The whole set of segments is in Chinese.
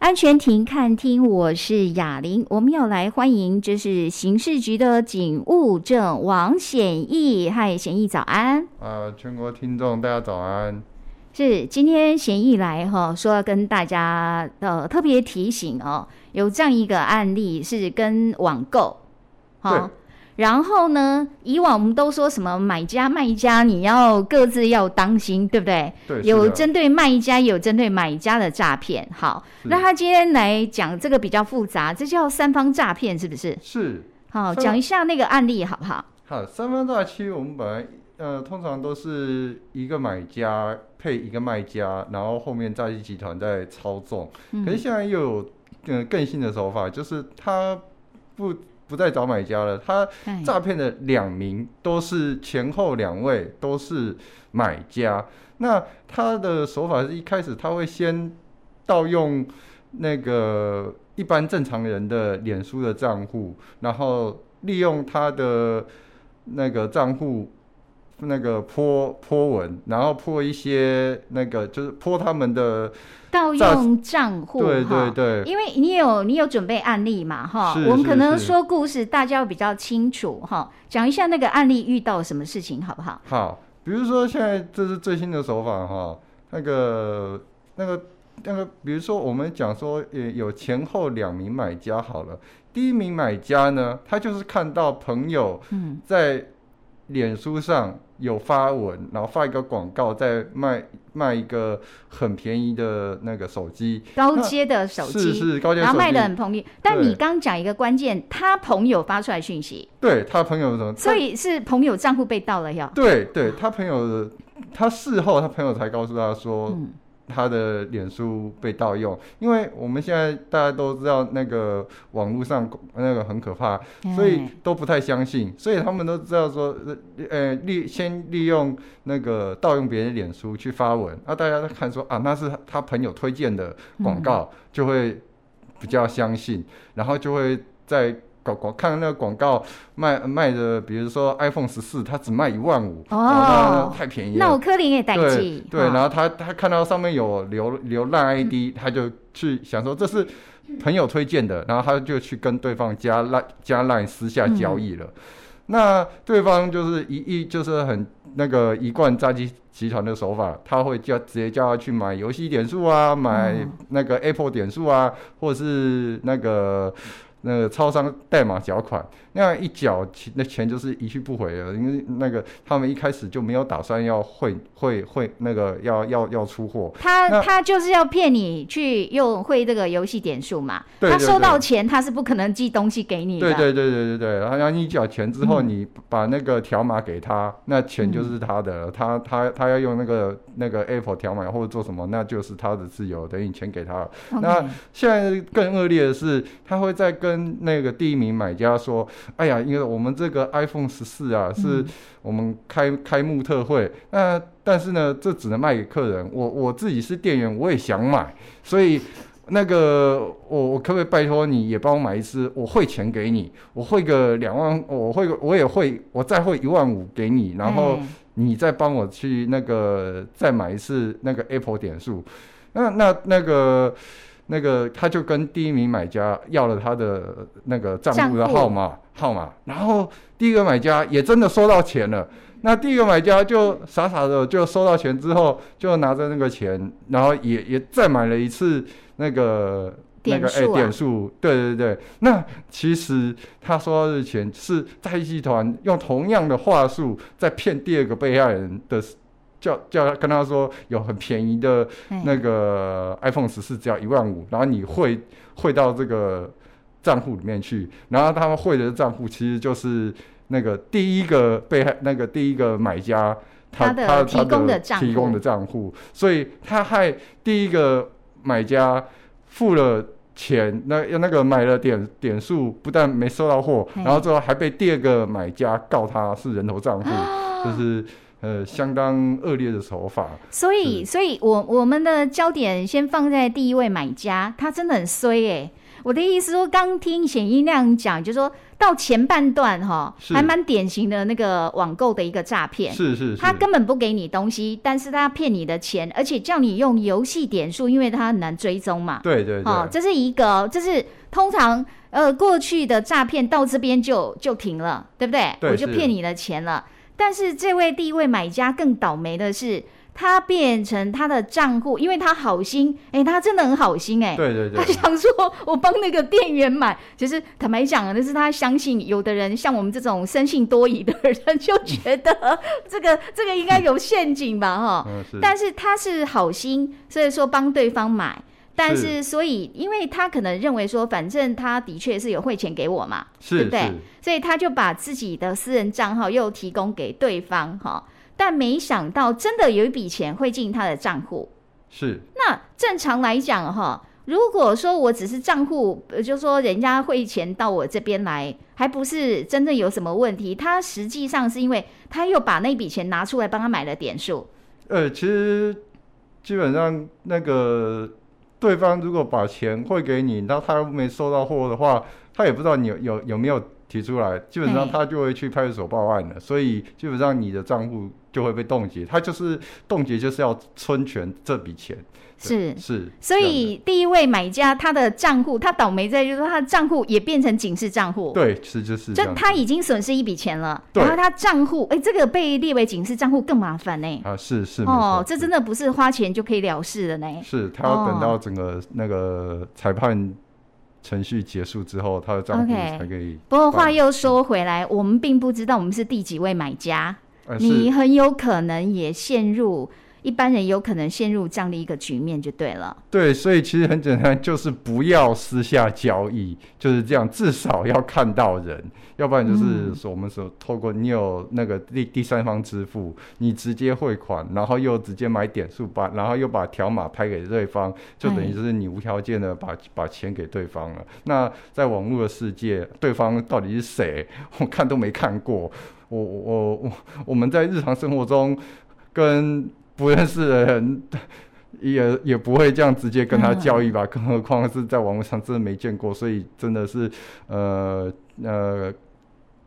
安全亭看厅，我是雅玲，我们要来欢迎，这是刑事局的警务证王显义，嗨，显义早安。啊，全国听众大家早安。是今天显义来哈，说要跟大家呃特别提醒哦，有这样一个案例是跟网购，好。然后呢，以往我们都说什么买家卖家，你要各自要当心，对不对？对，有针对卖家，有针对买家的诈骗。好，那他今天来讲这个比较复杂，这叫三方诈骗，是不是？是。好，讲一下那个案例好不好？好，三方诈欺我们本来呃通常都是一个买家配一个卖家，然后后面诈欺集团在操纵。嗯。可是现在又有呃更新的手法，就是他不。不再找买家了，他诈骗的两名都是前后两位都是买家。那他的手法是一开始他会先盗用那个一般正常人的脸书的账户，然后利用他的那个账户。那个泼泼文，然后泼一些那个就是泼他们的盗用账户，对对对，因为你有你有准备案例嘛哈，我们可能说故事大家比较清楚哈，讲一下那个案例遇到什么事情好不好？好，比如说现在这是最新的手法哈，那个那个那个，比如说我们讲说呃有前后两名买家好了，第一名买家呢，他就是看到朋友嗯。在脸书上。有发文，然后发一个广告，在卖卖一个很便宜的那个手机，高阶的手机，是是高阶手机，然后卖的很便宜。但你刚讲一个关键，他朋友发出来讯息，对他朋友什么？所以是朋友账户被盗了呀？对对，他朋友，他事后他朋友才告诉他说。嗯他的脸书被盗用，因为我们现在大家都知道那个网络上那个很可怕，所以都不太相信，所以他们都知道说，呃，利先利用那个盗用别人脸书去发文，那、啊、大家都看说啊，那是他朋友推荐的广告，就会比较相信，然后就会在。广广看那个广告卖卖的，比如说 iPhone 十四，它只卖一万五，哦，太便宜了。那我柯林也带对对，然后他他看到上面有流流浪 ID，他就去想说这是朋友推荐的，然后他就去跟对方加赖加赖私下交易了。嗯、那对方就是一一就是很那个一贯诈欺集团的手法，他会叫直接叫他去买游戏点数啊，买那个 Apple 点数啊，或者是那个。那个超商代码缴款，那样一缴钱，那钱就是一去不回了。因为那个他们一开始就没有打算要汇汇汇那个要要要出货。他他就是要骗你去用汇这个游戏点数嘛。他收到钱，他是不可能寄东西给你的。对对对对对对，然后你缴钱之后，你把那个条码给他，嗯、那钱就是他的。嗯、他他他要用那个那个 Apple 条码或者做什么，那就是他的自由，等于钱给他了。那现在更恶劣的是，他会在跟跟那个第一名买家说：“哎呀，因为我们这个 iPhone 十四啊，是我们开开幕特惠，那但是呢，这只能卖给客人。我我自己是店员，我也想买，所以那个我我可不可以拜托你也帮我买一次？我汇钱给你，我汇个两万，我汇我也会，我再汇一万五给你，然后你再帮我去那个再买一次那个 Apple 点数。那那那个。”那个他就跟第一名买家要了他的那个账户的号码号码，然后第一个买家也真的收到钱了。那第一个买家就傻傻的就收到钱之后，就拿着那个钱，然后也也再买了一次那个那个哎点数，对对对。那其实他收到的钱是诈骗集团用同样的话术在骗第二个被害人的。叫叫他跟他说有很便宜的那个 iPhone 十四，只要一万五，然后你汇汇到这个账户里面去，然后他们汇的账户其实就是那个第一个被害那个第一个买家他他的提供的提供的账户，所以他害第一个买家付了钱，那那个买了点点数，不但没收到货，然后最后还被第二个买家告他是人头账户，就是。呃，相当恶劣的手法。所以，所以我我们的焦点先放在第一位买家，他真的很衰哎、欸。我的意思说，刚听显毅那样讲，就是说到前半段哈，还蛮典型的那个网购的一个诈骗。是是是，他根本不给你东西，但是他骗你的钱，而且叫你用游戏点数，因为他很难追踪嘛。对对对，这是一个，这是通常呃过去的诈骗到这边就就停了，对不对？对，我就骗你的钱了。但是这位第一位买家更倒霉的是。他变成他的账户，因为他好心，哎、欸，他真的很好心、欸，哎，对对对，他想说我帮那个店员买，其实坦白讲，那是他相信有的人像我们这种生性多疑的人，就觉得这个这个应该有陷阱吧，哈、嗯，但是他是好心，所以说帮对方买，但是所以因为他可能认为说，反正他的确是有汇钱给我嘛，是对不对？所以他就把自己的私人账号又提供给对方，哈。但没想到，真的有一笔钱汇进他的账户。是。那正常来讲，哈，如果说我只是账户，就说人家汇钱到我这边来，还不是真的有什么问题。他实际上是因为他又把那笔钱拿出来帮他买了点数。呃，其实基本上那个对方如果把钱汇给你，那他又没收到货的话，他也不知道你有有有没有提出来，基本上他就会去派出所报案了。所以基本上你的账户。就会被冻结，他就是冻结，就是要存全这笔钱。是是，所以第一位买家他的账户，他倒霉在就是说他的账户也变成警示账户。对，是就是。就他已经损失一笔钱了，然后他账户，哎，这个被列为警示账户更麻烦呢。啊，是是哦，这真的不是花钱就可以了事的呢。是他要等到整个那个裁判程序结束之后，他的账户才可以。不过话又说回来，我们并不知道我们是第几位买家。你很有可能也陷入，一般人有可能陷入这样的一个局面，就对了。对，所以其实很简单，就是不要私下交易，就是这样，至少要看到人，要不然就是说我们说透过你有那个第第三方支付，你直接汇款，然后又直接买点数把，然后又把条码拍给对方，就等于就是你无条件的把把钱给对方了。那在网络的世界，对方到底是谁？我看都没看过。我我我我们在日常生活中跟不认识的人也也不会这样直接跟他交易吧，更何况是在网络上真的没见过，所以真的是呃呃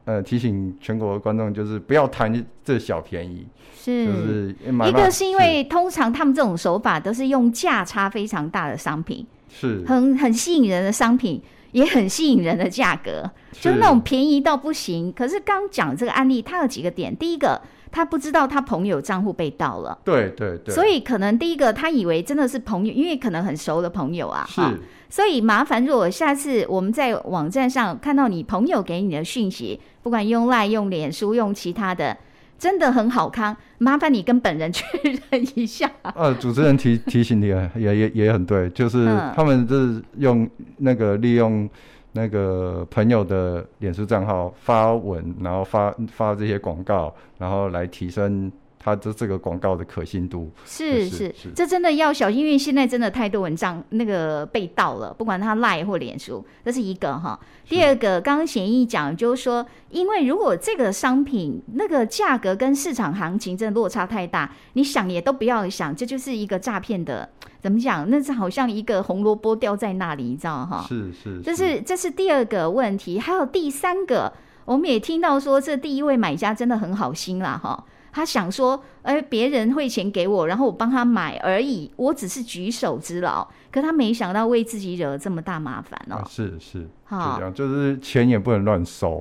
呃提醒全国的观众，就是不要贪这小便宜。是，就是一个是因为通常他们这种手法都是用价差非常大的商品，是很很吸引人的商品。也很吸引人的价格，就是那种便宜到不行。可是刚讲这个案例，它有几个点。第一个，他不知道他朋友账户被盗了。对对对。所以可能第一个，他以为真的是朋友，因为可能很熟的朋友啊。是。所以麻烦，如果下次我们在网站上看到你朋友给你的讯息，不管用赖、用脸书、用其他的。真的很好看，麻烦你跟本人确认一下。呃，主持人提提醒你也也也很对，就是他们是用那个利用那个朋友的脸书账号发文，然后发发这些广告，然后来提升。他的这个广告的可信度是是，是，这真的要小心，因为现在真的太多文章那个被盗了，不管他赖或脸书，这是一个哈。第二个，刚刚贤义讲就是说，因为如果这个商品那个价格跟市场行情真的落差太大，你想也都不要想，这就是一个诈骗的，怎么讲？那是好像一个红萝卜掉在那里，你知道哈？是是，这是这是第二个问题，还有第三个，我们也听到说，这第一位买家真的很好心啦哈。他想说，哎，别人汇钱给我，然后我帮他买而已，我只是举手之劳。可他没想到为自己惹了这么大麻烦哦。啊、是是，好，就是钱也不能乱收，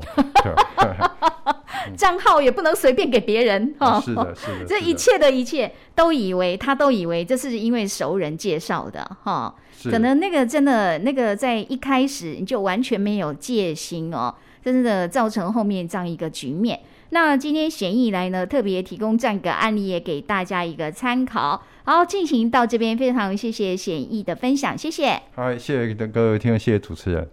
账号也不能随便给别人。哈、啊，是的，是的，这一切的一切都以为他都以为这是因为熟人介绍的，哈，可能那个真的那个在一开始你就完全没有戒心哦，真的造成后面这样一个局面。那今天显义来呢，特别提供这样一个案例，也给大家一个参考。好，进行到这边，非常谢谢显义的分享，谢谢。好，谢谢各位听众，谢谢主持人。